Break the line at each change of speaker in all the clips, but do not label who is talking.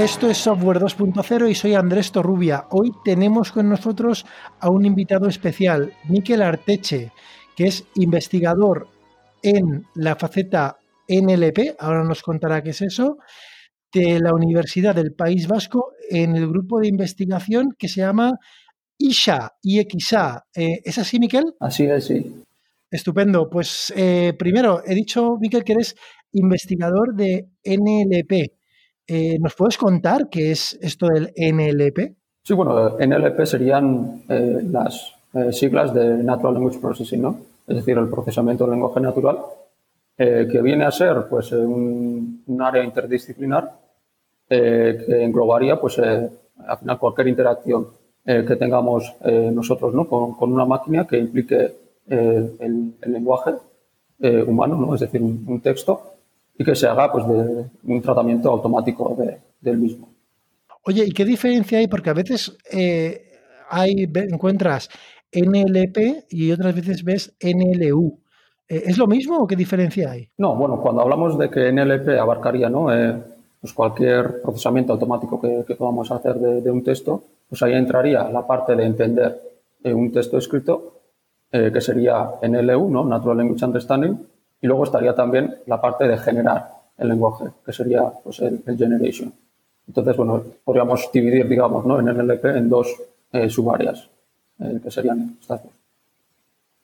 Esto es Software 2.0 y soy Andrés Torrubia. Hoy tenemos con nosotros a un invitado especial, Miquel Arteche, que es investigador en la faceta NLP, ahora nos contará qué es eso, de la Universidad del País Vasco en el grupo de investigación que se llama ISA, IXA. Eh, ¿Es así, Miquel?
Así es, sí.
Estupendo. Pues eh, primero, he dicho, Miquel, que eres investigador de NLP. Eh, ¿Nos puedes contar qué es esto del NLP?
Sí, bueno, NLP serían las siglas de Natural Language Processing, ¿no? Es decir, el procesamiento del lenguaje natural, que viene a ser pues un, área interdisciplinar que englobaría pues al final cualquier interacción eh, que tengamos eh, nosotros ¿no? con, una máquina que implique eh, el, lenguaje humano, ¿no? es decir, un, texto, y que se haga pues, de un tratamiento automático del mismo.
Oye, ¿y qué diferencia hay? Porque a veces hay, encuentras NLP y otras veces ves NLU. ¿Es lo mismo o qué diferencia hay?
No, bueno, cuando hablamos de que NLP abarcaría ¿no? pues cualquier procesamiento automático que, podamos hacer de, un texto, pues ahí entraría la parte de entender eh, un texto escrito, eh, que sería NLU, ¿no? Natural Language Understanding, y luego estaría también la parte de generar el lenguaje, que sería pues, el, generation. Entonces, bueno, podríamos dividir, digamos, ¿no? en NLP en dos eh, subáreas, que serían estas dos.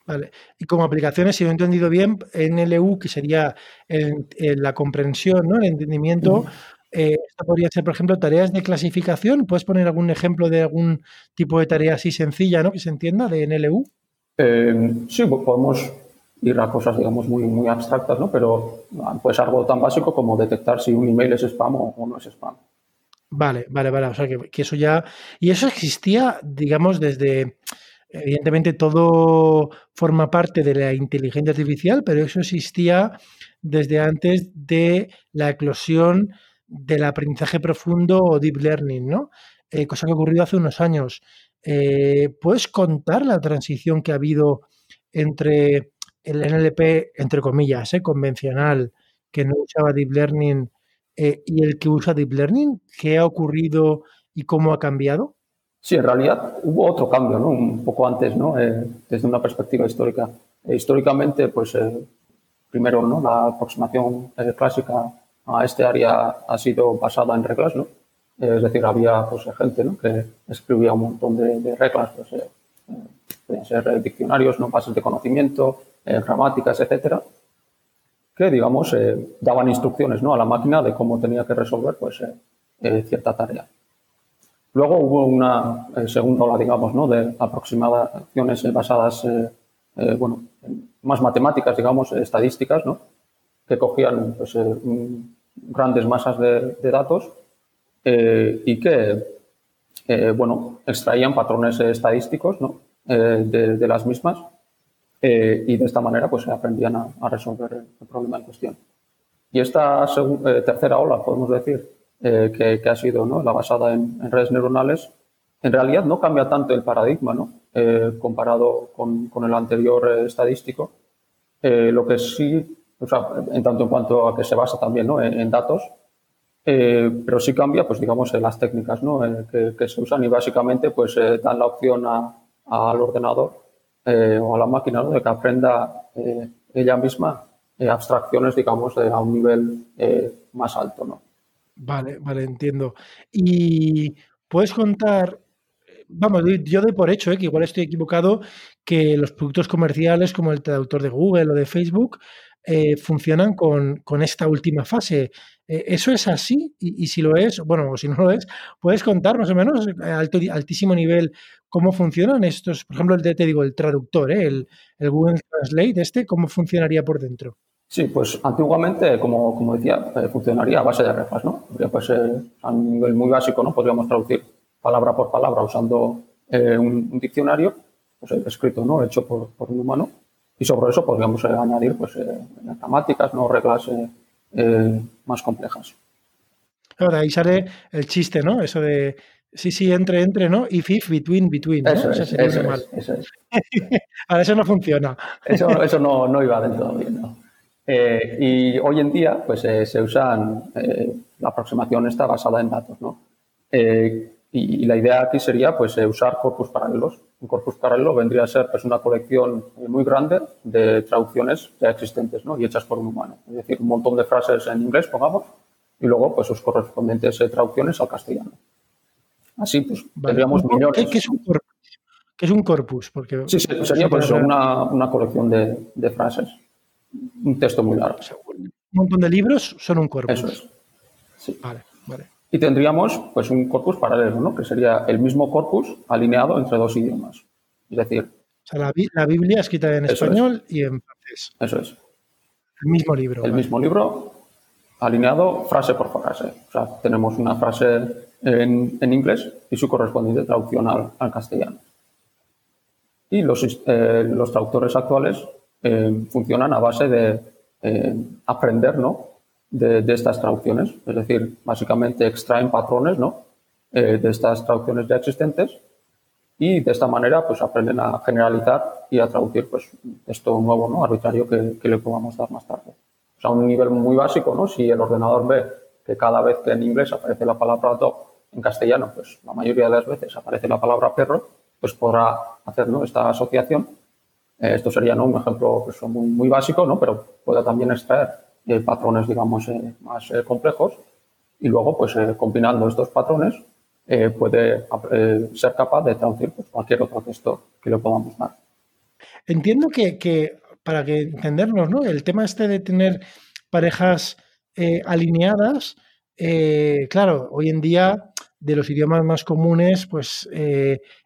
Vale. Y como aplicaciones, si lo he entendido bien, NLU, que sería la comprensión, ¿no? el entendimiento, eh, esto podría ser, por ejemplo, tareas de clasificación. ¿Puedes poner algún ejemplo de algún tipo de tarea así sencilla, ¿no? que se entienda, de NLU?
Eh, sí, podemos ir a cosas, digamos, muy, muy abstractas, ¿no? pero pues algo tan básico como detectar si un email es spam o, no es spam.
Vale, vale, vale. O sea, que, que eso ya... Y eso existía, digamos, desde... Evidentemente todo forma parte de la inteligencia artificial, pero eso existía desde antes de la eclosión del aprendizaje profundo o deep learning, ¿no? Eh, cosa que ha ocurrido hace unos años. Eh, ¿Puedes contar la transición que ha habido entre el NLP, entre comillas, eh, convencional, que no usaba deep learning, y el que usa deep learning? ¿Qué ha ocurrido y cómo ha cambiado?
Sí, en realidad hubo otro cambio, ¿no? Un poco antes, ¿no? desde una perspectiva histórica. históricamente, pues, primero, ¿no? La aproximación clásica a este área ha sido basada en reglas, ¿no? Es decir, había pues, gente ¿no? que escribía un montón de, reglas, pues, eh, eh, pueden ser diccionarios, ¿no? bases de conocimiento, eh, gramáticas, etcétera, que, digamos, daban instrucciones ¿no? a la máquina de cómo tenía que resolver pues, cierta tarea. Luego hubo una segunda ola, digamos, ¿no? de aproximaciones basadas, bueno, en más matemáticas, digamos, estadísticas, ¿no? que cogían pues, grandes masas de, datos eh, y que, eh, bueno, extraían patrones estadísticos eh, de, las mismas y de esta manera pues aprendían a, resolver el problema en cuestión. Y esta tercera ola, podemos decir, que, ha sido ¿no? la basada en, redes neuronales, en realidad no cambia tanto el paradigma ¿no? comparado con, el anterior estadístico. lo que sí o sea, en tanto en cuanto a que se basa también ¿no? en, datos, eh, pero sí cambia, pues digamos, las técnicas ¿no? que, se usan y básicamente pues eh, dan la opción al ordenador eh, o a la máquina de que aprenda ella misma abstracciones, digamos, a un nivel más alto, ¿no?
Vale, vale, entiendo. Y puedes contar, vamos, yo doy por hecho, que igual estoy equivocado, que los productos comerciales como el traductor de Google o de Facebook eh, funcionan con, esta última fase. Eh, ¿Eso es así? Y, si lo es, bueno, o si no lo es, ¿puedes contar más o menos a alto, altísimo nivel cómo funcionan estos? Por ejemplo, el te digo, el traductor, ¿eh? el, el, Google Translate, este, ¿cómo funcionaría por dentro?
Sí, pues antiguamente, como, como decía, funcionaría a base de reglas, ¿no? pues a un nivel muy básico, ¿no? Podríamos traducir palabra por palabra usando un, diccionario, pues escrito, ¿no? Hecho por, por un humano y sobre eso podríamos eh, añadir pues, eh, gramáticas, ¿no? reglas eh, más complejas.
Ahora, ahí sale el chiste, ¿no? Eso de sí, sí, entre, entre, ¿no? If, if, between, between. ¿no?
Eso, es, eso, es,
Ahora, eso no funciona.
Eso, eso no, no iba del todo bien, ¿no? y hoy en día, pues se usan la aproximación está basada en datos, ¿no? Eh, y, la idea aquí sería pues eh, usar corpus paralelos. Un corpus paralelo vendría a ser pues, una colección muy grande de traducciones ya existentes ¿no? y hechas por un humano. Es decir, un montón de frases en inglés, pongamos, y luego pues sus correspondientes traducciones al castellano. Así pues tendríamos millones.
¿Qué, es un corpus? ¿Qué es un corpus?
Porque, sí, sería pues, una, una, colección de, de, frases. Un texto muy largo.
un montón de libros son un corpus.
Eso es. Sí.
Vale, vale.
Y tendríamos pues un corpus paralelo, ¿no? que sería el mismo corpus alineado entre dos idiomas. Es decir...
O sea, la, la Biblia escrita en español y en francés.
Eso es.
El mismo libro.
El mismo libro alineado frase por frase. O sea, tenemos una frase en, en inglés y su correspondiente traducción al, al castellano. Y los, eh, los traductores actuales eh, funcionan a base de eh, aprender, ¿no? de, estas traducciones. Es decir, básicamente extraen patrones ¿no? Eh, de estas traducciones ya existentes y de esta manera pues aprenden a generalizar y a traducir pues esto nuevo, ¿no? arbitrario que, que le podamos dar más tarde. O sea, un nivel muy básico, ¿no? si el ordenador ve que cada vez que en inglés aparece la palabra dog, en castellano, pues la mayoría de las veces aparece la palabra perro, pues podrá hacer ¿no? esta asociación. Eh, esto sería ¿no? un ejemplo pues, muy, muy básico, ¿no? pero puede también extraer patrones, digamos, eh, más eh, complejos y luego, pues, eh, combinando estos patrones, puede ser capaz de traducir pues, cualquier otro texto que le podamos dar.
Entiendo que, que, para que entendernos, ¿no? El tema este de tener parejas alineadas, claro, hoy en día de los idiomas más comunes, pues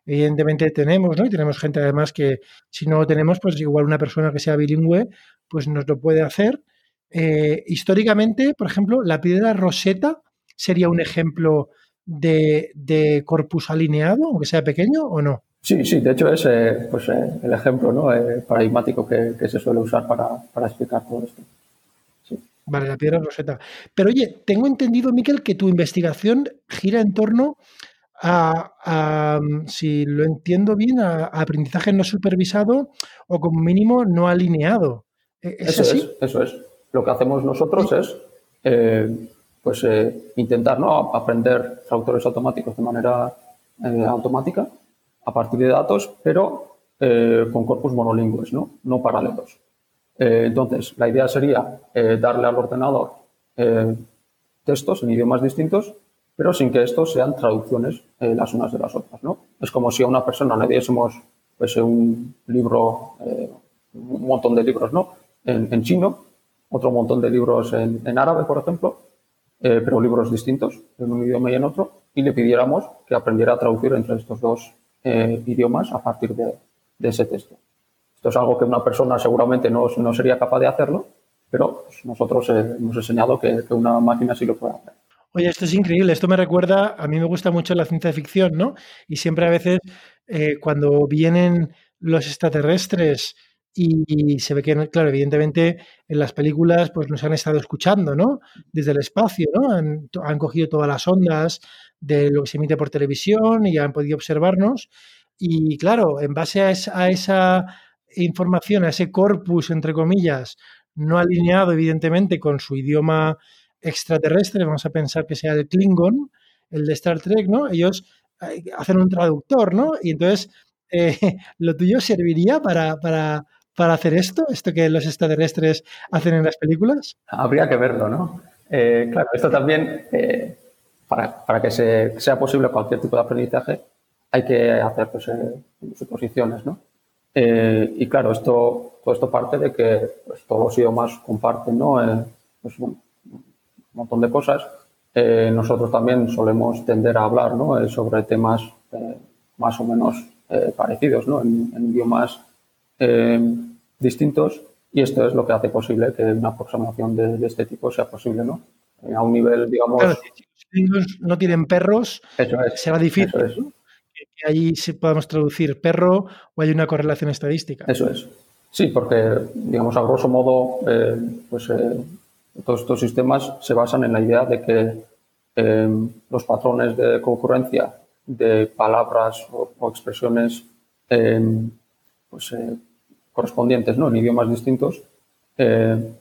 evidentemente tenemos, ¿no? Y tenemos gente además que si no lo tenemos, pues igual una persona que sea bilingüe, pues nos lo puede hacer. Eh, históricamente, por ejemplo, la piedra roseta sería un ejemplo de, corpus alineado, aunque sea pequeño, ¿o no?
Sí, sí, de hecho es eh, pues, eh, el ejemplo ¿no? paradigmático que, se suele usar para, explicar todo esto.
Vale, la piedra roseta. Pero oye, tengo entendido, Miquel, que tu investigación gira en torno a, si lo entiendo bien, a, aprendizaje no supervisado o como mínimo no alineado.
¿E-, eso es, eso es lo que hacemos nosotros es eh, pues, eh, intentar ¿no? aprender traductores automáticos de manera eh, automática a partir de datos, pero con corpus monolingües, no, no paralelos. Entonces, la idea sería darle al ordenador textos en idiomas distintos, pero sin que estos sean traducciones las unas de las otras. ¿no? Es como si a una persona le diésemos pues, un libro, un montón de libros ¿no? en, chino, otro montón de libros en, árabe, por ejemplo, eh, pero libros distintos, en un idioma y en otro, y le pidiéramos que aprendiera a traducir entre estos dos eh, idiomas a partir de, ese texto. Esto es algo que una persona seguramente no, no sería capaz de hacerlo, pero pues, nosotros eh, hemos enseñado que, una máquina sí lo puede hacer.
Oye, esto es increíble. Esto me recuerda, a mí me gusta mucho la ciencia ficción, ¿no? Y siempre a veces cuando vienen los extraterrestres y se ve que, claro, evidentemente en las películas pues nos han estado escuchando, ¿no? Desde el espacio, ¿no? Han, cogido todas las ondas de lo que se emite por televisión y han podido observarnos. Y claro, en base a esa información, a ese corpus, entre comillas, no alineado evidentemente con su idioma extraterrestre, vamos a pensar que sea el Klingon, el de Star Trek, ¿no? Ellos eh, hacen un traductor, ¿no? Y entonces eh, lo tuyo serviría para, para para hacer esto, esto que los extraterrestres hacen en las películas?
Habría que verlo, ¿no? Eh, claro, esto también, para, para, que sea posible cualquier tipo de aprendizaje, hay que hacer pues, suposiciones, ¿no? Y claro, esto, todo esto parte de que pues, todos los idiomas comparten, ¿no? Pues, un montón de cosas. nosotros también solemos tender a hablar, ¿no? sobre temas más o menos parecidos, ¿no? En, en idiomas distintos y esto es lo que hace posible que una aproximación de, este tipo sea posible, ¿no? Eh, a un nivel, digamos...
si los no tienen perros, será difícil que ahí sí podamos traducir perro o hay una correlación estadística.
Eso es. Sí, porque, digamos, a grosso modo, eh, pues eh, todos estos sistemas se basan en la idea de que los patrones de concurrencia de palabras o, expresiones pues, correspondientes ¿no? en idiomas distintos eh,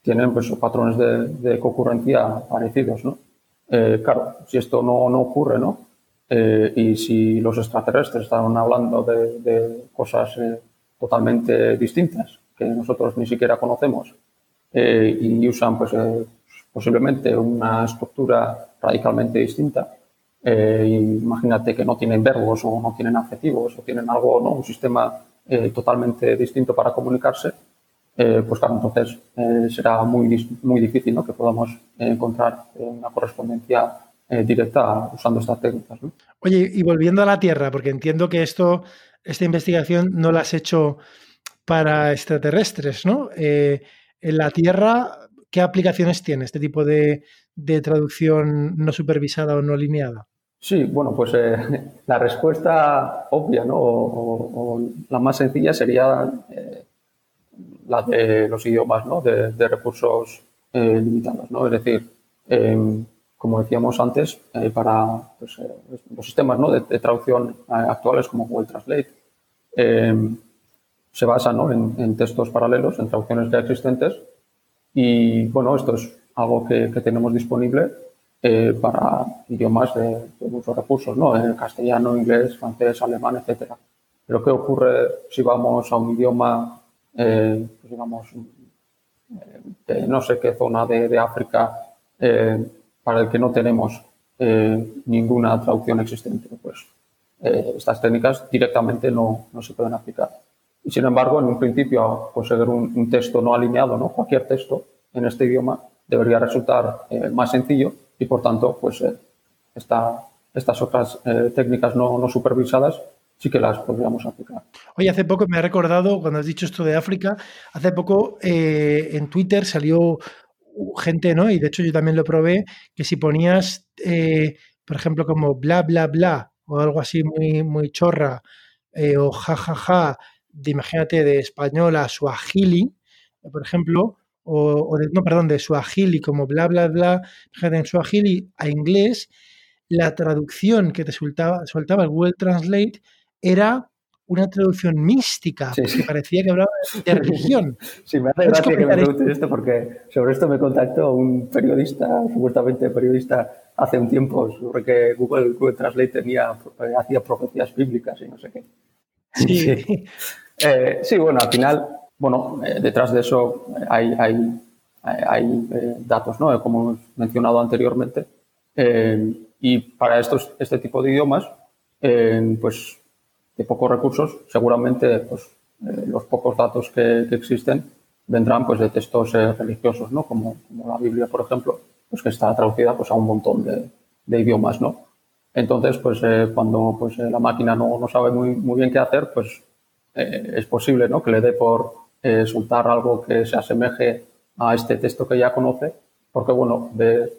tienen pues, patrones de, concurrencia parecidos. ¿no? claro, si esto no, no ocurre, ¿no? Y si los extraterrestres están hablando de, cosas totalmente distintas que nosotros ni siquiera conocemos y usan pues posiblemente una estructura radicalmente distinta, eh, imagínate que no tienen verbos o no tienen adjetivos o tienen algo, ¿no? un sistema eh, totalmente distinto para comunicarse, eh, pues claro, entonces será muy, muy difícil ¿no? que podamos encontrar una correspondencia directa usando estas técnicas.
Oye, y volviendo a la Tierra, porque entiendo que esto, esta investigación no la has hecho para extraterrestres, ¿no? en la Tierra, ¿qué aplicaciones tiene este tipo de, de traducción no supervisada o no lineada?
Sí, bueno, pues eh, la respuesta obvia, ¿no? O, la más sencilla sería eh, la de los idiomas, ¿no? De, recursos eh, limitados, ¿no? Es decir, em, como decíamos antes, para pues, los sistemas de, traducción actuales como Google Translate, em, se basan ¿no? en, textos paralelos, en traducciones ya existentes. Y bueno, esto es algo que tenemos disponible eh, para idiomas de, muchos recursos, ¿no? Castellano, inglés, francés, alemán, etcétera. Pero ¿qué ocurre si vamos a un idioma, eh, pues digamos, eh, de no sé qué zona de, África para el que no tenemos ninguna traducción existente? Pues estas técnicas directamente no, no, se pueden aplicar. Y sin embargo, en un principio, conseguir un, texto no alineado, ¿no? cualquier texto en este idioma, debería resultar más sencillo y por tanto, pues eh, estas otras eh, técnicas no, supervisadas sí que las podríamos aplicar.
Oye, hace poco me ha recordado, cuando has dicho esto de África, hace poco eh, en Twitter salió gente, ¿no? Y de hecho yo también lo probé, que si ponías, por ejemplo, como bla, bla, bla, o algo así muy, muy chorra, o jajaja, ja, ja, imagínate, de español a suajili, por ejemplo, o, de, no, perdón, de suajili, como bla, bla, bla, en suajili a inglés, la traducción que te soltaba, soltaba el Google Translate era una traducción mística, que parecía que hablaba de religión.
Sí, me hace gracia que me preguntes esto porque sobre esto me contactó un periodista, supuestamente periodista, hace un tiempo, sobre que Google, Google Translate tenía, hacía profecías bíblicas y no sé qué. Sí. Sí, eh, sí bueno, al final bueno, eh, detrás de eso hay, hay, hay eh, datos, ¿no? Como hemos mencionado anteriormente. Eh, y para estos, este tipo de idiomas, pues de pocos recursos, seguramente pues, los pocos datos que, existen vendrán pues, de textos religiosos, ¿no? Como, la Biblia, por ejemplo, pues, que está traducida pues, a un montón de, de idiomas, ¿no? Entonces, pues cuando pues, la máquina no, sabe muy, muy bien qué hacer, pues es posible ¿no? que le dé por, eh, soltar algo que se asemeje a este texto que ya conoce, porque bueno, ve,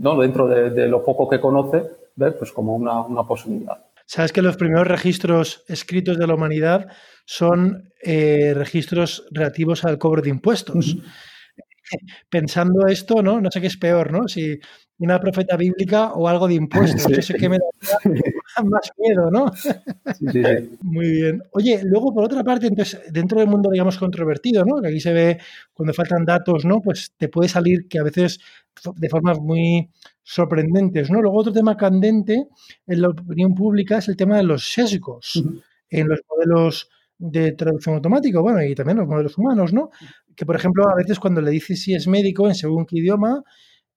¿no? dentro de, lo poco que conoce, ve pues como una, posibilidad.
Sabes que los primeros registros escritos de la humanidad son eh, registros relativos al cobro de impuestos. Pensando esto, ¿no? No sé qué es peor, ¿no? Si una profeta bíblica o algo de impuestos. Eso que me da más miedo, ¿no? Muy bien. Oye, luego por otra parte, entonces, dentro del mundo, digamos, controvertido, ¿no? Que aquí se ve cuando faltan datos, ¿no? Pues te puede salir que a veces de formas muy sorprendentes, ¿no? Luego otro tema candente en la opinión pública es el tema de los sesgos en los modelos de traducción automática, bueno, y también los modelos humanos, ¿no? Que, por ejemplo, a veces cuando le dices si es médico en según qué idioma,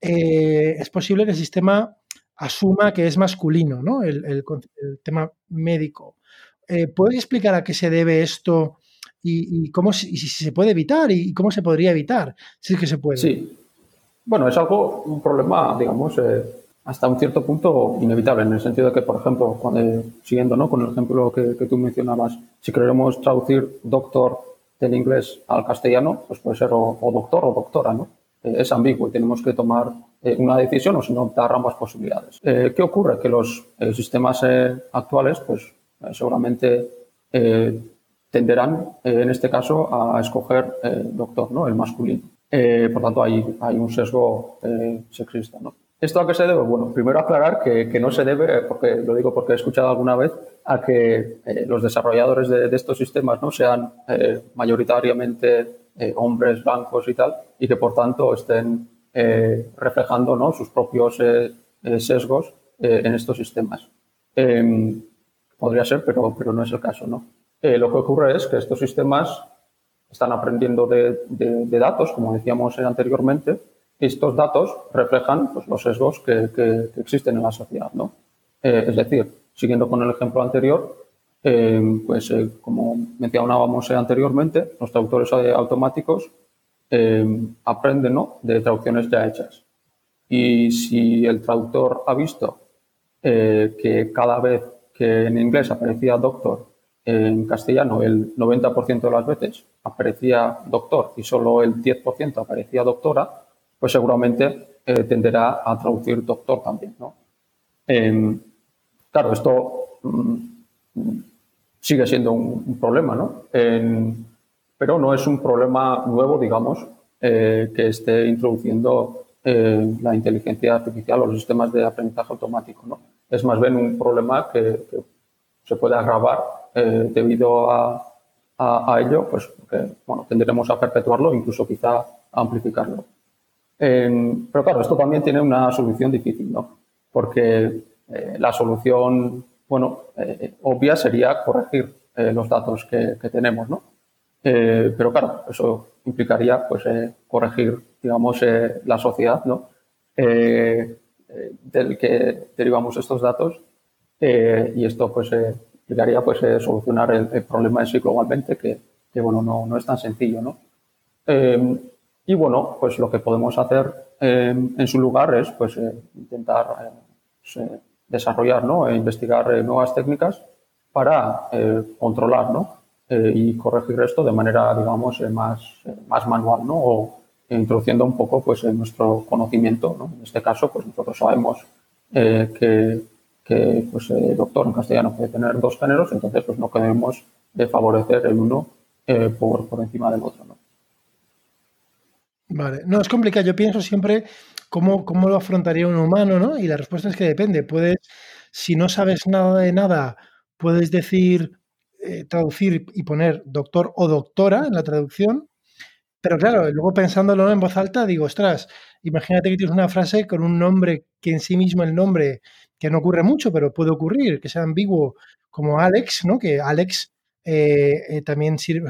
eh, es posible que el sistema asuma que es masculino, ¿no? El, tema médico. Eh, ¿Puedes explicar a qué se debe esto y, cómo si se puede evitar y cómo se podría evitar? Si es que se puede.
Sí. Bueno, es algo, un problema, digamos, eh, hasta un cierto punto inevitable, en el sentido de que, por ejemplo, cuando, siguiendo ¿no? con el ejemplo que tú mencionabas, si queremos traducir doctor del inglés al castellano, pues puede ser o doctor o doctora, ¿no? Eh, es ambiguo y tenemos que tomar eh, una decisión o si no dar ambas posibilidades. Eh, ¿Qué ocurre? Que los sistemas actuales, pues seguramente tenderán, en este caso, a escoger doctor, ¿no? El masculino. por tanto, hay, hay un sesgo sexista, ¿no? ¿Esto a qué se debe? Bueno, primero aclarar que, que, no se debe, porque lo digo porque he escuchado alguna vez, a que los desarrolladores de, de, estos sistemas no sean mayoritariamente eh, hombres blancos y tal, y que por tanto estén reflejando ¿no? sus propios sesgos en estos sistemas. Em, podría ser, pero, pero no es el caso. ¿no? lo que ocurre es que estos sistemas están aprendiendo de, datos, como decíamos anteriormente, y estos datos reflejan pues, los sesgos que, existen en la sociedad. ¿no? es decir, siguiendo con el ejemplo anterior, eh, pues eh, como mencionábamos anteriormente, los traductores automáticos eh, aprenden de traducciones ya hechas. Y si el traductor ha visto que cada vez que en inglés aparecía doctor, en castellano el 90% de las veces aparecía doctor y solo el 10% aparecía doctora, pues seguramente tenderá a traducir doctor también. claro, esto mm, sigue siendo un, problema, ¿no? pero no es un problema nuevo, digamos, eh, que esté introduciendo eh, la inteligencia artificial o los sistemas de aprendizaje automático, ¿no? Es más bien un problema que, se puede agravar eh, debido a, ello, pues bueno, tendremos a perpetuarlo, incluso quizá amplificarlo. pero claro, esto también tiene una solución difícil, ¿no? Porque la solución bueno, eh, obvia sería corregir eh, los datos que, tenemos, ¿no? Eh, pero claro, eso implicaría pues corregir, digamos, la sociedad, ¿no? del que derivamos estos datos y esto pues implicaría pues solucionar el, problema en sí globalmente que, que bueno, no, no, es tan sencillo, ¿no? y bueno, pues lo que podemos hacer en su lugar es pues intentar pues, desarrollar ¿no? e investigar eh, nuevas técnicas para eh, controlar ¿no? Eh, y corregir esto de manera, digamos, más, más manual, ¿no? o introduciendo un poco pues, nuestro conocimiento. ¿no? En este caso, pues nosotros sabemos que, que pues, el doctor en castellano puede tener dos géneros, entonces pues, no queremos favorecer el uno por, por encima del otro. ¿no?
Vale, no es complicado. Yo pienso siempre ¿cómo, cómo lo afrontaría un humano? ¿no? Y la respuesta es que depende. Puedes, si no sabes nada de nada, puedes decir, eh, traducir y poner doctor o doctora en la traducción. Pero claro, luego pensándolo en voz alta, digo, ostras, imagínate que tienes una frase con un nombre que en sí mismo el nombre, que no ocurre mucho, pero puede ocurrir, que sea ambiguo, como Alex, ¿no? Que Alex eh, eh, también sirve,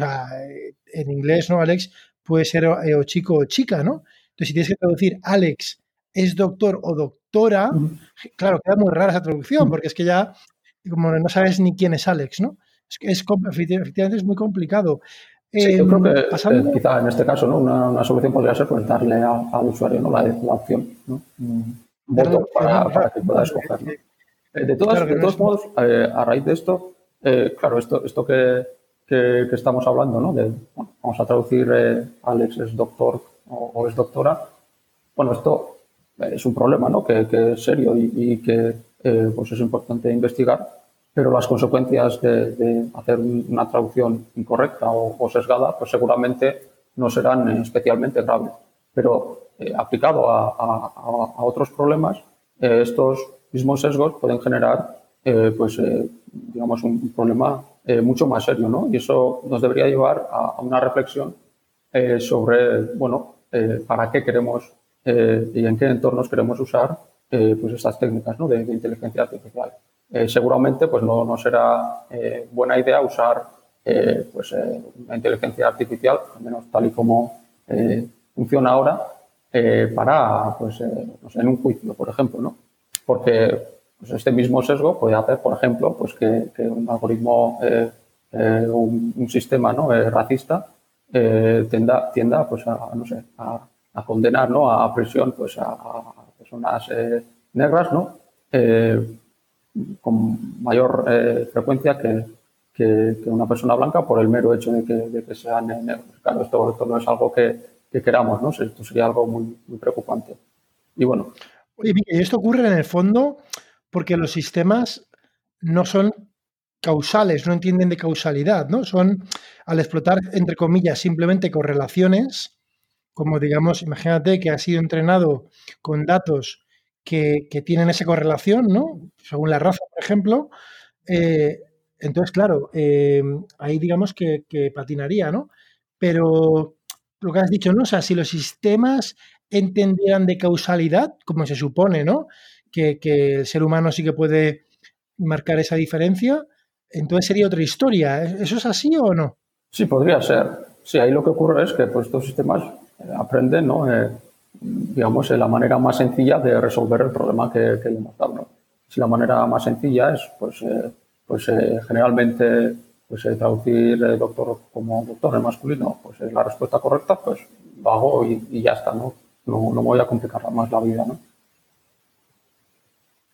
en inglés, ¿no? Alex puede ser o chico o chica, ¿no? Entonces, si tienes que traducir Alex es doctor o doctora, claro, queda muy rara esa traducción, porque es que ya como no sabes ni quién es Alex, ¿no? Es que es, efectivamente es muy complicado.
Sí, yo creo que eh, quizá en este caso ¿no? una, solución podría ser pues, darle al usuario ¿no? la, opción, ¿no? voto para, que pueda escogerlo. Eh, de, todos modos, eh, a raíz de esto, claro, esto, esto que, que, estamos hablando, ¿no? De, vamos a traducir Alex es doctor o, es doctora, bueno, esto es un problema ¿no? que, es serio y, que eh, pues es importante investigar, pero las consecuencias de, hacer una traducción incorrecta o, sesgada, pues seguramente no serán especialmente graves. Pero eh, aplicado a, otros problemas, eh, estos mismos sesgos pueden generar pues, digamos, un problema mucho más serio, ¿no? Y eso nos debería llevar a, una reflexión sobre, bueno, eh, para qué queremos eh, y en qué entornos queremos usar eh, pues estas técnicas de, inteligencia artificial. seguramente pues no, no será buena idea usar pues, una inteligencia artificial, al menos tal y como funciona ahora, para, pues, en un juicio, por ejemplo, ¿no? Porque pues, este mismo sesgo puede hacer, por ejemplo, pues que, un algoritmo, un, un, sistema ¿no? racista, eh, tienda, tienda pues a, no sé, a, condenar ¿no? a prisión pues a, personas eh, negras ¿no? Eh, con mayor frecuencia que, que, una persona blanca por el mero hecho de que, de que sean negros. Claro, esto, esto, no es algo que, que, queramos, ¿no? Esto sería algo muy, muy preocupante. Y bueno.
y esto ocurre en el fondo porque los sistemas no son causales, no entienden de causalidad, ¿no? Son, al explotar, entre comillas, simplemente correlaciones, como digamos, imagínate que ha sido entrenado con datos que, tienen esa correlación, ¿no? Según la raza, por ejemplo. Eh, entonces, claro, eh, ahí digamos que, patinaría, ¿no? Pero lo que has dicho, ¿no? O sea, si los sistemas entendieran de causalidad, como se supone, ¿no? Que, que el ser humano sí que puede marcar esa diferencia, entonces sería otra historia. ¿Eso es así o no?
Sí, podría ser. Sí, ahí lo que ocurre es que pues, estos sistemas eh, aprenden, ¿no? Eh, digamos, la manera más sencilla de resolver el problema que, le hemos dado. Si la manera más sencilla es, pues, eh, pues generalmente pues, traducir doctor como doctor en masculino, pues es la respuesta correcta, pues lo hago y, ya está, ¿no? ¿no? No, voy a complicar más la vida, ¿no?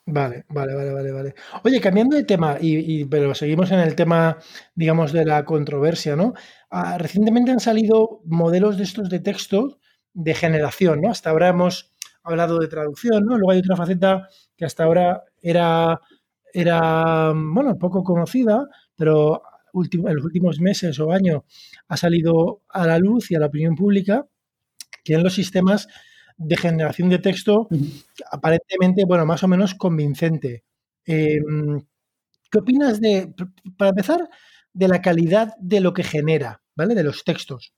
Vale, vale, vale, vale, vale. Oye, cambiando de tema, y, pero seguimos en el tema, digamos, de la controversia, ¿no? Ah, recientemente han salido modelos de estos de texto de generación, ¿no? Hasta ahora hemos hablado de traducción, ¿no? Luego hay otra faceta que hasta ahora era, era bueno, poco conocida, pero en los últimos meses o años ha salido a la luz y a la opinión pública que en los sistemas de generación de texto aparentemente, bueno, más o menos convincente. Em, ¿Qué opinas de, para empezar, de la calidad de lo que genera, ¿vale? De los textos.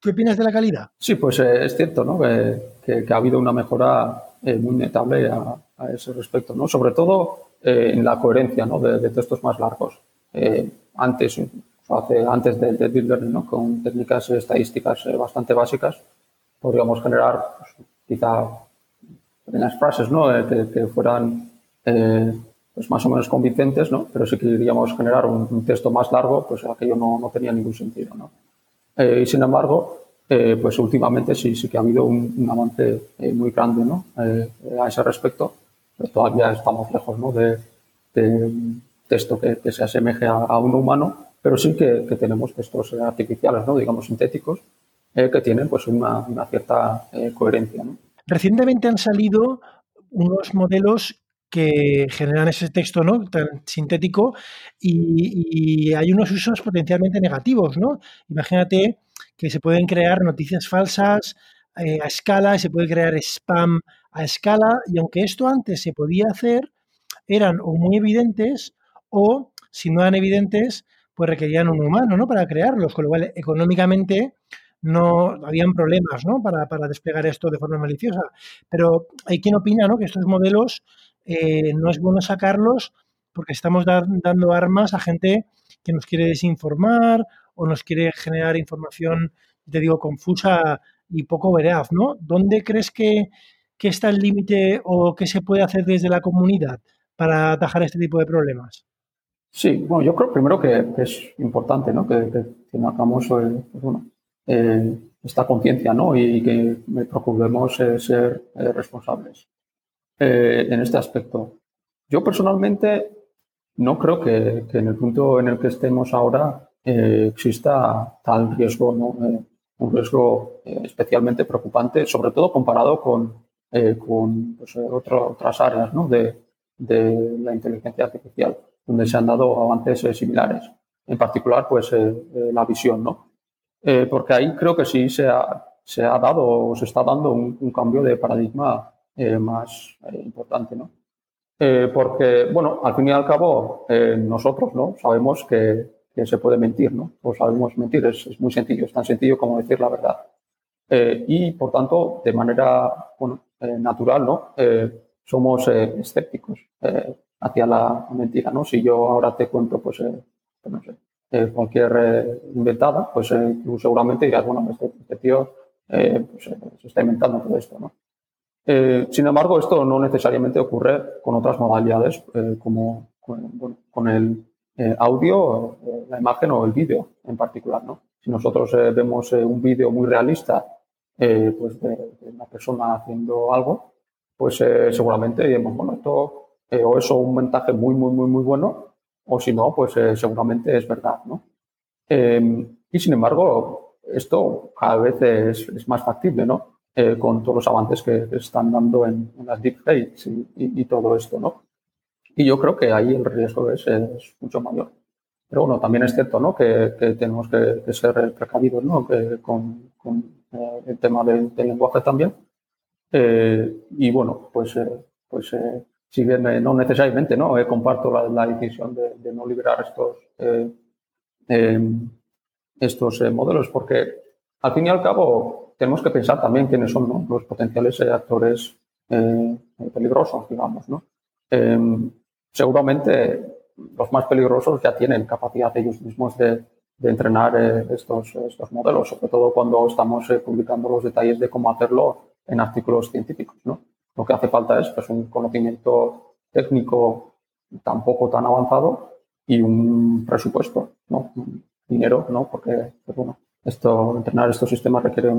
¿Qué opinas de la calidad?
Sí, pues eh, es cierto, ¿no? Que, ha habido una mejora eh, muy notable a, ese respecto, ¿no? Sobre todo eh, en la coherencia, ¿no? De, textos más largos. antes, hace, antes del de Deep Learning, ¿no? Con técnicas estadísticas bastante básicas, podríamos generar pues, quizá pequeñas frases ¿no? Eh, que, fueran eh, pues más o menos convincentes, ¿no? pero si queríamos generar un, texto más largo, pues aquello no, no tenía ningún sentido. ¿no? Eh, y sin embargo, pues últimamente sí, sí que ha habido un, avance muy grande ¿no? a ese respecto. Pero todavía estamos lejos ¿no? de, un texto que, se asemeje a, un humano, pero sí que, que tenemos textos artificiales, ¿no? digamos sintéticos, eh, que tienen pues una, cierta eh, coherencia.
Recientemente han salido unos modelos que generan ese texto ¿no? tan sintético y, hay unos usos potencialmente negativos. ¿no? Imagínate que se pueden crear noticias falsas eh, a escala, se puede crear spam a escala y aunque esto antes se podía hacer, eran o muy evidentes o si no eran evidentes, pues requerían un humano ¿no? para crearlos, con lo cual económicamente no habían problemas ¿no? Para, desplegar esto de forma maliciosa. Pero hay quien opina ¿no? que estos modelos eh, no es bueno sacarlos porque estamos dando armas a gente que nos quiere desinformar o nos quiere generar información, te digo, confusa y poco veraz, ¿no? ¿Dónde crees que, está el límite o qué se puede hacer desde la comunidad para atajar este tipo de problemas?
Sí, bueno, yo creo primero que, es importante, ¿no? Que, que, tengamos, eh, pues bueno, eh, esta conciencia ¿no? y, que procuremos eh, ser eh, responsables en este aspecto. Yo personalmente no creo que, en el punto en el que estemos ahora exista tal riesgo, ¿no? un riesgo especialmente preocupante, sobre todo comparado con, con pues, otras áreas ¿no? de, de, la inteligencia artificial, donde se han dado avances similares. En particular, pues la visión, ¿no? Eh, porque ahí creo que sí se ha, se ha dado o se está dando un, cambio de paradigma eh, más eh, importante, ¿no? porque, bueno, al fin y al cabo, nosotros, ¿no? Sabemos que, que, se puede mentir, ¿no? O sabemos mentir, es, es, muy sencillo, es tan sencillo como decir la verdad. y, por tanto, de manera, bueno, natural, ¿no? somos escépticos hacia la mentira, ¿no? Si yo ahora te cuento, pues, pues no sé, eh, cualquier eh, inventada, pues eh, seguramente dirás, bueno, este, este tío pues, se está inventando todo esto, ¿no? sin embargo, esto no necesariamente ocurre con otras modalidades como con, el audio, la imagen o el vídeo en particular, ¿no? Si nosotros vemos un vídeo muy realista pues de, una persona haciendo algo, pues seguramente diremos, bueno, esto o es un montaje muy, muy, muy, muy bueno o si no, pues eh, seguramente es verdad, ¿no? Em, y sin embargo, esto cada vez es, más factible, ¿no? Eh, con todos los avances que, están dando en, las deepfakes y, y, todo esto, ¿no? Y yo creo que ahí el riesgo es, mucho mayor. Pero bueno, también es cierto, ¿no? Que, tenemos que, ser precavidos, ¿no? con, eh, el tema del, lenguaje también. y bueno, pues, pues si bien eh, no necesariamente ¿no? Eh, comparto la, decisión de, no liberar estos, eh, em, estos modelos, porque al fin y al cabo tenemos que pensar también quiénes son los potenciales actores peligrosos, digamos. ¿no? Em, seguramente los más peligrosos ya tienen capacidad ellos mismos de, entrenar estos, estos modelos, sobre todo cuando estamos publicando los detalles de cómo hacerlo en artículos científicos. ¿no? Lo que hace falta es pues, un conocimiento técnico tampoco tan avanzado y un presupuesto, ¿no? dinero, ¿no? porque pues, bueno, esto, entrenar estos sistemas requiere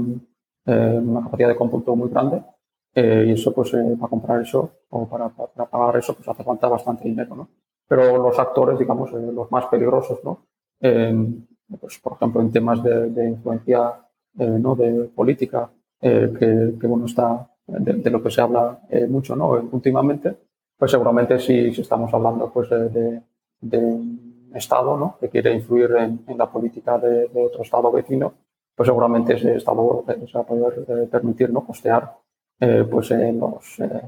eh, una capacidad de cómputo muy grande eh, y eso, pues, eh, para comprar eso o para, para, pagar eso, pues hace falta bastante dinero, ¿no? Pero los actores, digamos, los más peligrosos, ¿no? pues, por ejemplo, en temas de, influencia, ¿no? De política, que, que, está de, lo que se habla mucho, ¿no? Últimamente, pues seguramente si, estamos hablando, pues, de, de Estado, ¿no? Que quiere influir en, la política de, otro Estado vecino, pues seguramente ese Estado se va a poder permitir, ¿no? Costear eh, pues en los eh,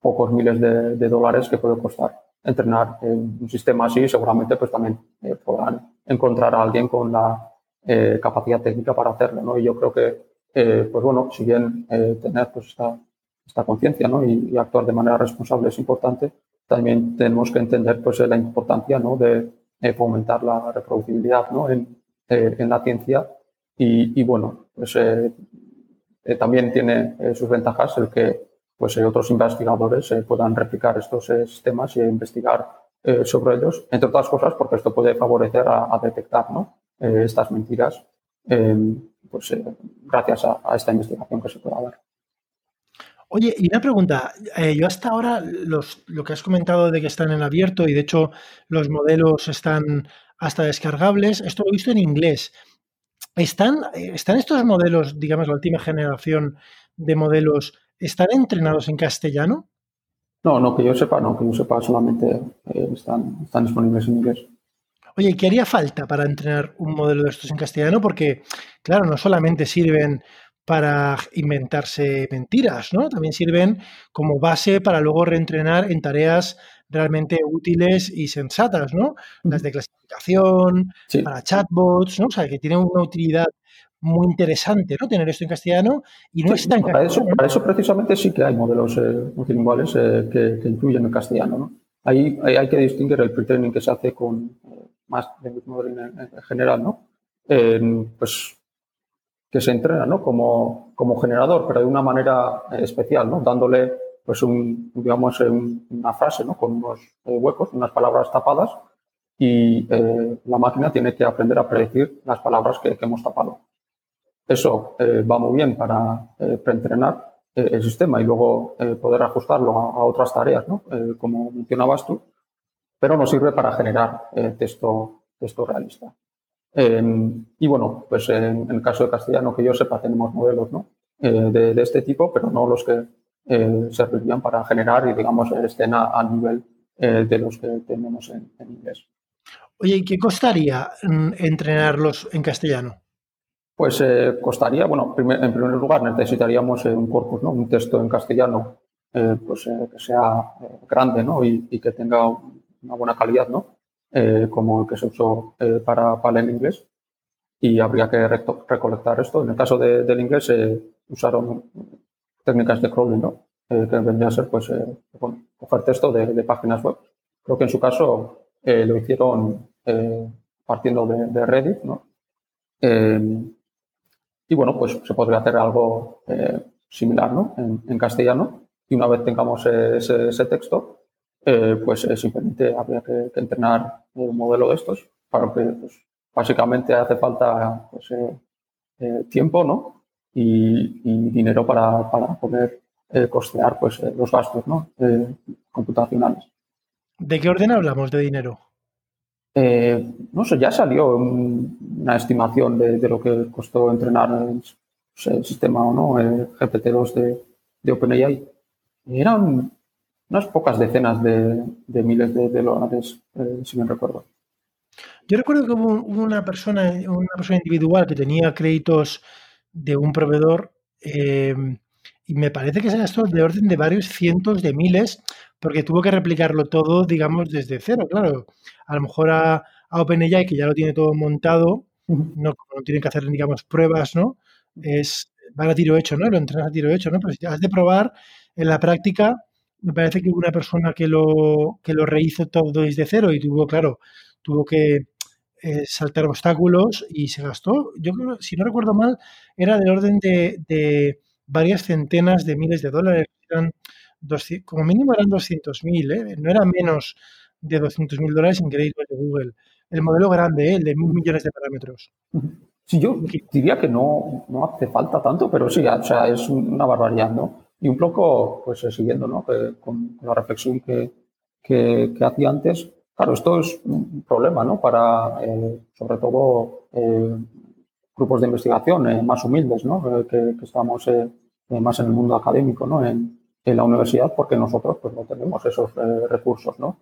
pocos miles de, dólares que puede costar entrenar un sistema así, seguramente pues también eh, podrán encontrar a alguien con la capacidad técnica para hacerlo, ¿no? Y yo creo que, pues bueno, si bien tener pues esta, esta conciencia, ¿no? Y, actuar de manera responsable es importante, también tenemos que entender pues la importancia, ¿no? De fomentar la reproducibilidad, ¿no? En, en la ciencia y, y bueno, pues eh, también tiene eh, sus ventajas el que pues, eh, otros investigadores puedan replicar estos sistemas y investigar sobre ellos, entre otras cosas porque esto puede favorecer a, detectar ¿no? estas mentiras em, pues, gracias a, esta investigación que se pueda dar.
Oye, y una pregunta. yo hasta ahora los, lo que has comentado de que están en abierto y de hecho los modelos están hasta descargables, esto lo he visto en inglés. ¿Están, ¿Están estos modelos, digamos, la última generación de modelos, están entrenados en castellano?
No, no, que yo sepa, no, que yo sepa, solamente eh, están, están disponibles en inglés.
Oye, ¿qué haría falta para entrenar un modelo de estos en castellano? Porque, claro, no solamente sirven para inventarse mentiras, ¿no? También sirven como base para luego reentrenar en tareas realmente útiles y sensatas, ¿no? Las de clasificación, para chatbots, ¿no? O sea, que tienen una utilidad muy interesante, ¿no? Tener esto en castellano y no está en
para Eso, para eso precisamente sí que hay modelos eh, multilingüales eh, que, incluyen el castellano, ¿no? Ahí, hay que distinguir el pre-training que se hace con eh, más de modeling en, general, ¿no? pues que se entrena, ¿no? Como, como generador, pero de una manera especial, ¿no? Dándole pues un, digamos, una frase ¿no? con unos eh, huecos, unas palabras tapadas y eh, la máquina tiene que aprender a predecir las palabras que, hemos tapado. Eso eh, va muy bien para preentrenar el sistema y luego poder ajustarlo a, otras tareas, ¿no? como mencionabas tú, pero no sirve para generar texto, texto realista. Em, y bueno, pues en, el caso de castellano, que yo sepa, tenemos modelos ¿no? de, este tipo, pero no los que eh, servirían para generar y, digamos, estén a, nivel eh, de los que tenemos en, inglés.
Oye, ¿y qué costaría mm, entrenarlos en castellano?
Pues eh, costaría, bueno, en primer lugar necesitaríamos un corpus, ¿no? un texto en castellano pues, que sea grande ¿no? y, que tenga una buena calidad, ¿no? como el que se usó para, para el inglés. Y habría que recolectar esto. En el caso del inglés usaron técnicas de crawling, ¿no? Eh, que vendría a ser, pues, eh, coger texto de, páginas web. Creo que en su caso eh, lo hicieron partiendo de, Reddit, ¿no? Y bueno, pues se podría hacer algo similar, ¿no? En, castellano. Y una vez tengamos ese, texto, pues simplemente habría que, entrenar un modelo de estos para que, pues, básicamente hace falta pues, tiempo, ¿no? y, dinero para, para poder eh, costear pues, eh, los gastos ¿no? Eh, computacionales.
¿De qué orden hablamos de dinero?
No sé, ya salió una estimación de, lo que costó entrenar el, sistema o no, el GPT-2 de, de OpenAI. Eran unas pocas decenas de, miles de, dólares, si me recuerdo.
Yo recuerdo que hubo una persona, una persona individual que tenía créditos de un proveedor em, y me parece que se gastó de orden de varios cientos de miles porque tuvo que replicarlo todo, digamos, desde cero. Claro, a lo mejor a, a OpenAI, que ya lo tiene todo montado, no, no tienen que hacer, digamos, pruebas, ¿no? Es, van a tiro hecho, ¿no? Lo entrenas a tiro hecho, ¿no? Pero si has de probar en la práctica, me parece que hubo una persona que lo, que lo rehizo todo desde cero y tuvo, claro, tuvo que eh, saltar obstáculos y se gastó, yo creo, si no recuerdo mal, era del orden de, varias centenas de miles de dólares. Eran como mínimo eran 200.000, ¿eh? no era menos de 200.000 dólares increíble de Google. El modelo grande, ¿eh? el de mil millones de parámetros.
Sí, yo diría que no, no hace falta tanto, pero sí, o sea, es una barbaridad, ¿no? Y un poco, pues eh, siguiendo, ¿no? con, la reflexión que, que, hacía antes, claro, esto es un problema, ¿no? Para, eh, sobre todo, grupos de investigación más humildes, ¿no? que, estamos más en el mundo académico, ¿no? En, en, la universidad, porque nosotros, pues, no tenemos esos recursos, ¿no?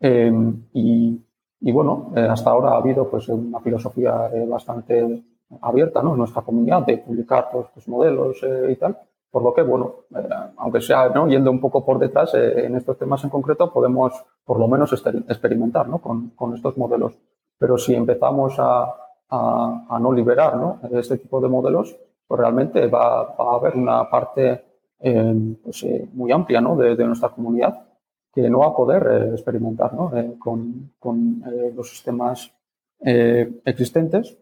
y, y bueno, eh, hasta ahora ha habido pues una filosofía eh, bastante abierta ¿no? en nuestra comunidad de publicar todos estos modelos eh, y tal. Por lo que, bueno, aunque sea ¿no? yendo un poco por detrás, en estos temas en concreto podemos por lo menos experimentar ¿no? con, con, estos modelos. Pero si empezamos a, a, a, no liberar ¿no? este tipo de modelos, pues realmente va, va a haber una parte pues, muy amplia ¿no? de, de nuestra comunidad que no va a poder eh, experimentar eh, con, con eh, los sistemas existentes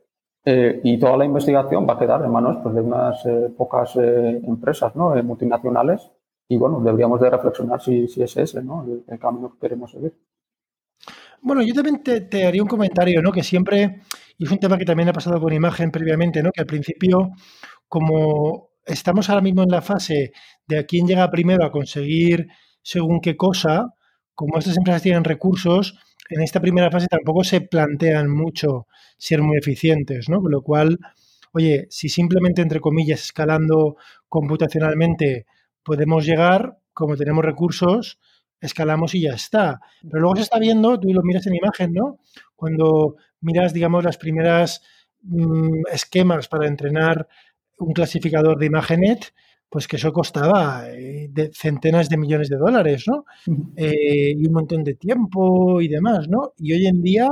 y toda la investigación va a quedar en manos pues, de unas pocas empresas ¿no? multinacionales y bueno, deberíamos de reflexionar si, si es ese ¿no? el, camino que queremos seguir.
Bueno, yo también te, te, haría un comentario, ¿no? Que siempre, y es un tema que también ha pasado con imagen previamente, ¿no? Que al principio, como estamos ahora mismo en la fase de a quién llega primero a conseguir según qué cosa, como estas empresas tienen recursos, en esta primera fase tampoco se plantean mucho ser muy eficientes, ¿no? Con lo cual, oye, si simplemente, entre comillas, escalando computacionalmente podemos llegar, como tenemos recursos, escalamos y ya está. Pero luego se está viendo, tú lo miras en imagen, ¿no? Cuando miras, digamos, las primeras mm, esquemas para entrenar un clasificador de imagenet, pues que eso costaba eh, de centenas de millones de dólares, ¿no? Eh, y un montón de tiempo y demás, ¿no? Y hoy en día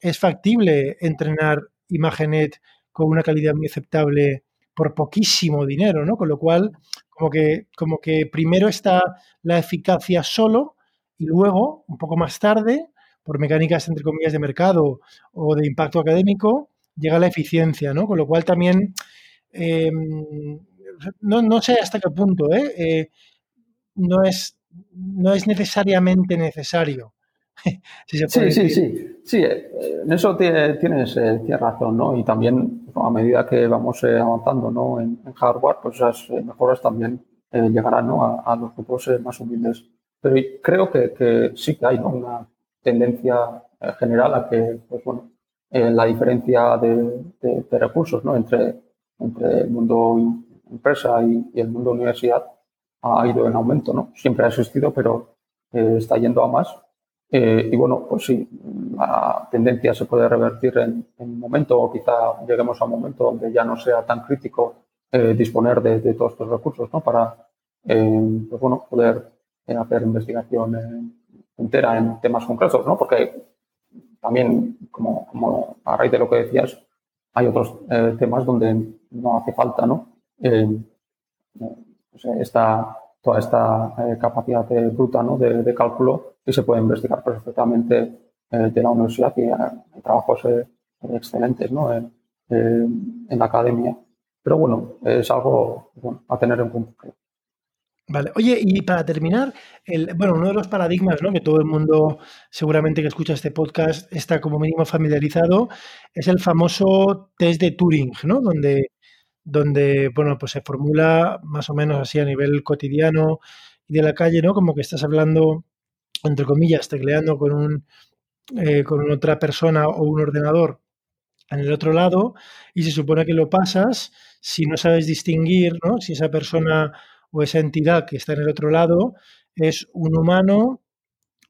es factible entrenar Imagenet con una calidad muy aceptable por poquísimo dinero, ¿no? Con lo cual, como que, como que primero está la eficacia solo y luego, un poco más tarde, por mecánicas, entre comillas, de mercado o de impacto académico, llega la eficiencia, ¿no? Con lo cual también em, no, no sé hasta qué punto, ¿eh? ¿eh? no, es, no es necesariamente necesario.
sí, sí, sí, sí, eh, en eso tienes, tienes, razón, ¿no? Y también a medida que vamos eh, avanzando ¿no? en, hardware, pues esas mejoras también llegarán ¿no? a, los grupos más humildes. Pero creo que, que, sí que hay ¿no? una tendencia general a que, pues bueno, la diferencia de, recursos ¿no? entre, entre el mundo empresa y, el mundo universidad ha ido en aumento, ¿no? Siempre ha existido, pero eh, está yendo a más. Eh, y bueno, pues sí, la tendencia se puede revertir en, un momento o quizá lleguemos a un momento donde ya no sea tan crítico eh, disponer de, todos estos recursos, ¿no? Para, pues bueno, poder hacer investigación entera en temas concretos, ¿no? Porque también, como, a raíz de lo que decías, hay otros temas donde no hace falta, ¿no? Eh, esta, toda esta eh, capacidad bruta ¿no? de, cálculo y se puede investigar perfectamente eh, de la universidad y hay trabajos excelentes ¿no? en, la academia. Pero bueno, es algo a tener en cuenta.
Vale. Oye, y para terminar, el, bueno, uno de los paradigmas ¿no? que todo el mundo seguramente que escucha este podcast está como mínimo familiarizado es el famoso test de Turing, ¿no? Donde donde, bueno, pues se formula más o menos así a nivel cotidiano y de la calle, ¿no? Como que estás hablando, entre comillas, tecleando con, un, eh, con otra persona o un ordenador en el otro lado y se supone que lo pasas si no sabes distinguir, ¿no? Si esa persona o esa entidad que está en el otro lado es un humano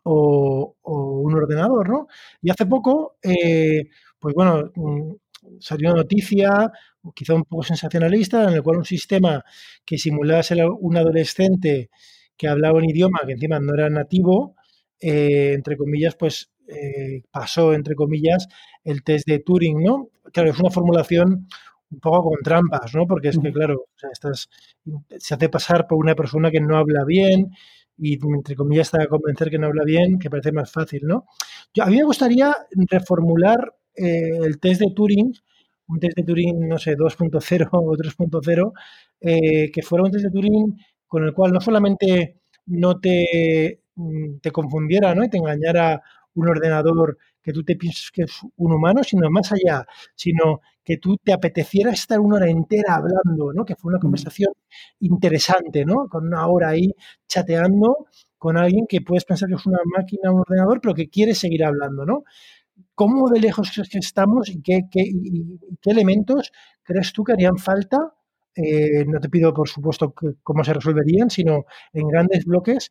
o, un ordenador, ¿no? Y hace poco, eh, pues bueno, mm, salió una noticia quizá un poco sensacionalista, en el cual un sistema que simulaba ser un adolescente que hablaba un idioma que encima no era nativo, eh, entre comillas, pues eh, pasó, entre comillas, el test de Turing, ¿no? Claro, es una formulación un poco con trampas, ¿no? Porque es que, claro, estás, se hace pasar por una persona que no habla bien y, entre comillas, está a convencer que no habla bien, que parece más fácil, ¿no? Yo, a mí me gustaría reformular eh, el test de Turing, un test de Turing, no sé, 2.0 o 3.0, eh, que fuera un test de Turing con el cual no solamente no te, mm, te confundiera ¿no? y te engañara un ordenador que tú te pienses que es un humano, sino más allá, sino que tú te apeteciera estar una hora entera hablando, ¿no? Que fue una mm. conversación interesante, ¿no? Con una hora ahí chateando con alguien que puedes pensar que es una máquina, un ordenador, pero que quiere seguir hablando, ¿no? ¿Cómo de lejos que estamos y qué, qué, qué elementos crees tú que harían falta? Eh, no te pido, por supuesto, cómo se resolverían, sino en grandes bloques,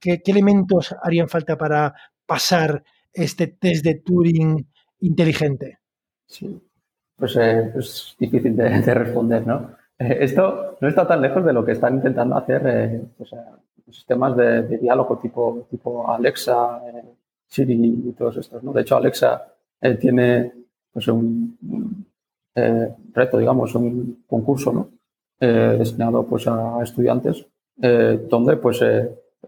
¿qué, qué elementos harían falta para pasar este test de Turing inteligente?
Sí, pues eh, es difícil de, responder, ¿no? Eh, esto no está tan lejos de lo que están intentando hacer eh, pues, sistemas de, diálogo tipo, tipo Alexa, Siri y todos estos, ¿no? De hecho, Alexa tiene pues, un, reto, digamos, un concurso, ¿no? destinado pues, a estudiantes, donde pues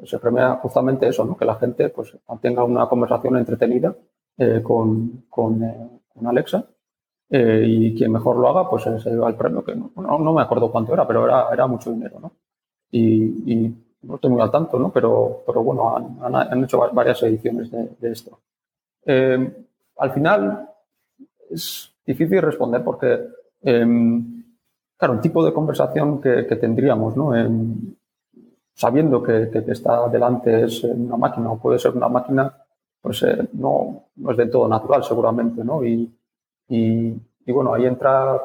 se premia justamente eso, ¿no? que la gente pues, mantenga una conversación entretenida eh, con, con, eh, con, Alexa eh, y quien mejor lo haga pues se lleva el premio, que no, no, me acuerdo cuánto era, pero era, era mucho dinero. ¿no? Y, y, no estoy muy al tanto, ¿no? pero, pero bueno, han, han, hecho varias ediciones de, de esto. al final es difícil responder porque, em, claro, el tipo de conversación que, que tendríamos, ¿no? sabiendo que, que, está delante es una máquina o puede ser una máquina, pues eh, no, no, es del todo natural seguramente, ¿no? Y, y, bueno, ahí entra,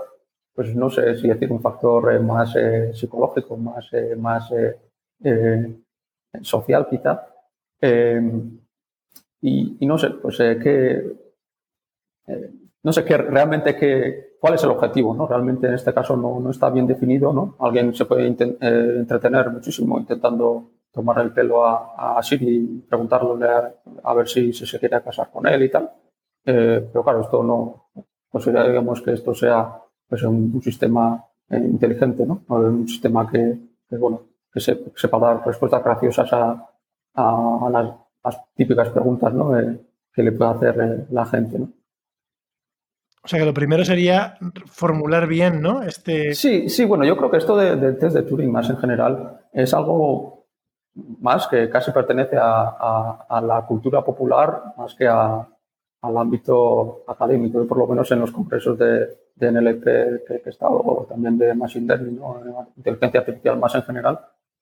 pues no sé si decir un factor eh, más eh, psicológico, más, más social quizá. Y, no sé, pues que no sé qué realmente qué, cuál es el objetivo, ¿no? Realmente en este caso no, no está bien definido, ¿no? Alguien se puede eh, entretener muchísimo intentando tomar el pelo a, a Siri y preguntarle a, ver si, se quiere casar con él y tal. Eh, pero claro, esto no consideramos que esto sea pues, un, sistema eh, inteligente, ¿no? Un sistema que, que bueno, que se, sepa dar respuestas graciosas a, a, las, las, típicas preguntas, ¿no? que le puede hacer la gente, ¿no?
O sea que lo primero sería formular bien, ¿no? Este...
Sí, sí, bueno, yo creo que esto del test de Turing más en general es algo más que casi pertenece a, a, la cultura popular más que al ámbito académico, por lo menos en los congresos de, NLP que, he estado, o también de Machine Learning, inteligencia artificial más en general,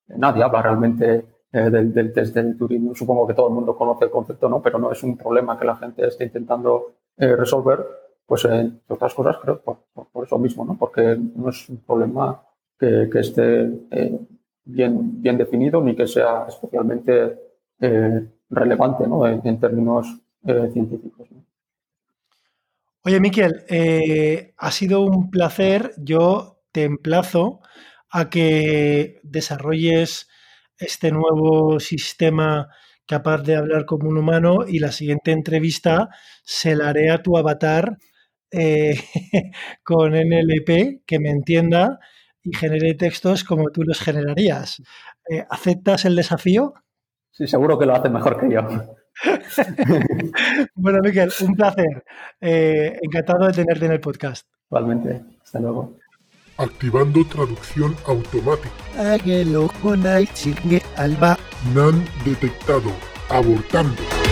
nadie habla realmente eh, del, del, test de Turing. Supongo que todo el mundo conoce el concepto, ¿no? pero no es un problema que la gente esté intentando eh, resolver pues entre otras cosas creo por, por, eso mismo, ¿no? Porque no es un problema que, que esté eh, bien, bien definido ni que sea especialmente eh, relevante ¿no? en, en términos eh, científicos. ¿no?
Oye, Miquel, eh, ha sido un placer. Yo te emplazo a que desarrolles este nuevo sistema capaz de hablar como un humano y la siguiente entrevista se la haré a tu avatar eh, con NLP que me entienda y genere textos como tú los generarías. Eh, ¿Aceptas el desafío?
Sí, seguro que lo hace mejor que yo.
bueno, Miquel, un placer. Eh, encantado de tenerte en el podcast.
Igualmente. Hasta luego.
Activando traducción automática.
Alba.
NAN detectado. Abortando.